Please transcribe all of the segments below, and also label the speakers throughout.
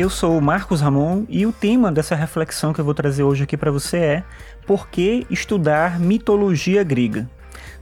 Speaker 1: Eu sou o Marcos Ramon e o tema dessa reflexão que eu vou trazer hoje aqui para você é Por que estudar mitologia grega?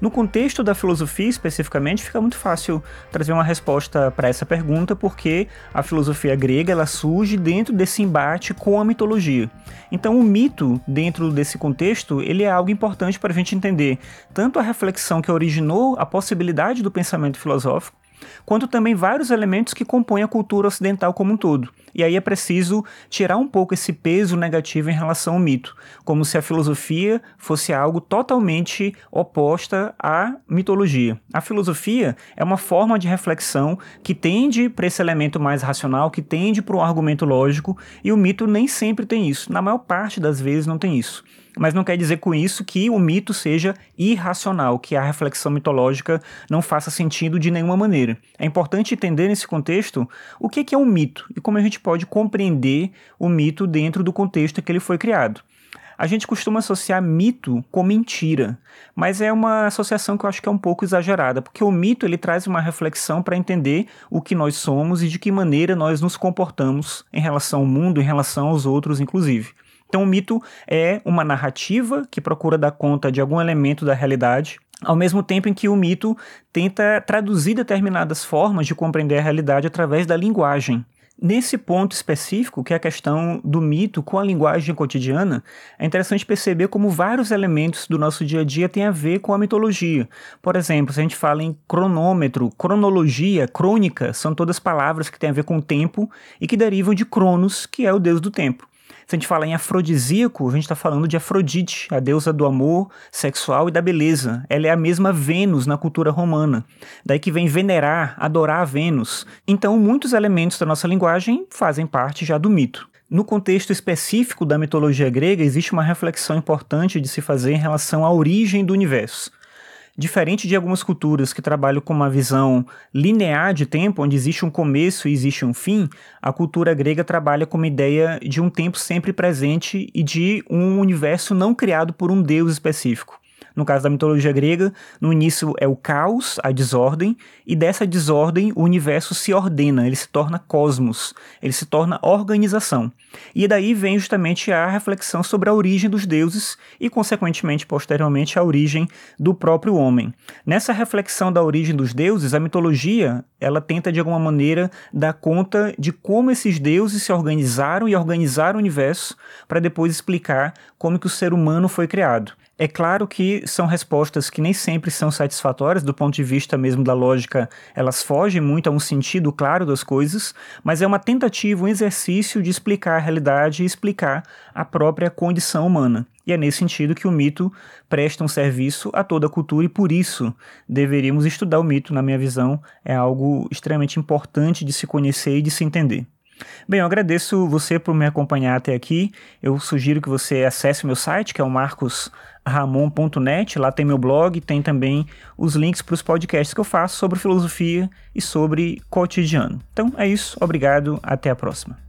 Speaker 1: No contexto da filosofia especificamente, fica muito fácil trazer uma resposta para essa pergunta, porque a filosofia grega ela surge dentro desse embate com a mitologia. Então, o mito, dentro desse contexto, ele é algo importante para a gente entender tanto a reflexão que originou a possibilidade do pensamento filosófico, quanto também vários elementos que compõem a cultura ocidental como um todo. E aí é preciso tirar um pouco esse peso negativo em relação ao mito, como se a filosofia fosse algo totalmente oposta à mitologia. A filosofia é uma forma de reflexão que tende para esse elemento mais racional, que tende para um argumento lógico, e o mito nem sempre tem isso. Na maior parte das vezes não tem isso mas não quer dizer com isso que o mito seja irracional, que a reflexão mitológica não faça sentido de nenhuma maneira. É importante entender nesse contexto o que é um mito e como a gente pode compreender o mito dentro do contexto que ele foi criado. A gente costuma associar mito com mentira, mas é uma associação que eu acho que é um pouco exagerada, porque o mito ele traz uma reflexão para entender o que nós somos e de que maneira nós nos comportamos em relação ao mundo, em relação aos outros, inclusive. Então, o mito é uma narrativa que procura dar conta de algum elemento da realidade, ao mesmo tempo em que o mito tenta traduzir determinadas formas de compreender a realidade através da linguagem. Nesse ponto específico, que é a questão do mito com a linguagem cotidiana, é interessante perceber como vários elementos do nosso dia a dia têm a ver com a mitologia. Por exemplo, se a gente fala em cronômetro, cronologia, crônica, são todas palavras que têm a ver com o tempo e que derivam de Cronos, que é o deus do tempo. Se a gente fala em afrodisíaco, a gente está falando de Afrodite, a deusa do amor sexual e da beleza. Ela é a mesma Vênus na cultura romana. Daí que vem venerar, adorar a Vênus. Então, muitos elementos da nossa linguagem fazem parte já do mito. No contexto específico da mitologia grega, existe uma reflexão importante de se fazer em relação à origem do universo. Diferente de algumas culturas que trabalham com uma visão linear de tempo, onde existe um começo e existe um fim, a cultura grega trabalha com uma ideia de um tempo sempre presente e de um universo não criado por um deus específico. No caso da mitologia grega, no início é o caos, a desordem, e dessa desordem o universo se ordena, ele se torna cosmos, ele se torna organização. E daí vem justamente a reflexão sobre a origem dos deuses e, consequentemente, posteriormente, a origem do próprio homem. Nessa reflexão da origem dos deuses, a mitologia ela tenta de alguma maneira dar conta de como esses deuses se organizaram e organizaram o universo para depois explicar como que o ser humano foi criado. É claro que são respostas que nem sempre são satisfatórias do ponto de vista mesmo da lógica, elas fogem muito a um sentido claro das coisas, mas é uma tentativa, um exercício de explicar a realidade e explicar a própria condição humana. E é nesse sentido que o mito presta um serviço a toda a cultura e por isso deveríamos estudar o mito, na minha visão, é algo extremamente importante de se conhecer e de se entender. Bem, eu agradeço você por me acompanhar até aqui. Eu sugiro que você acesse meu site, que é o marcosramon.net. Lá tem meu blog, tem também os links para os podcasts que eu faço sobre filosofia e sobre cotidiano. Então é isso, obrigado, até a próxima.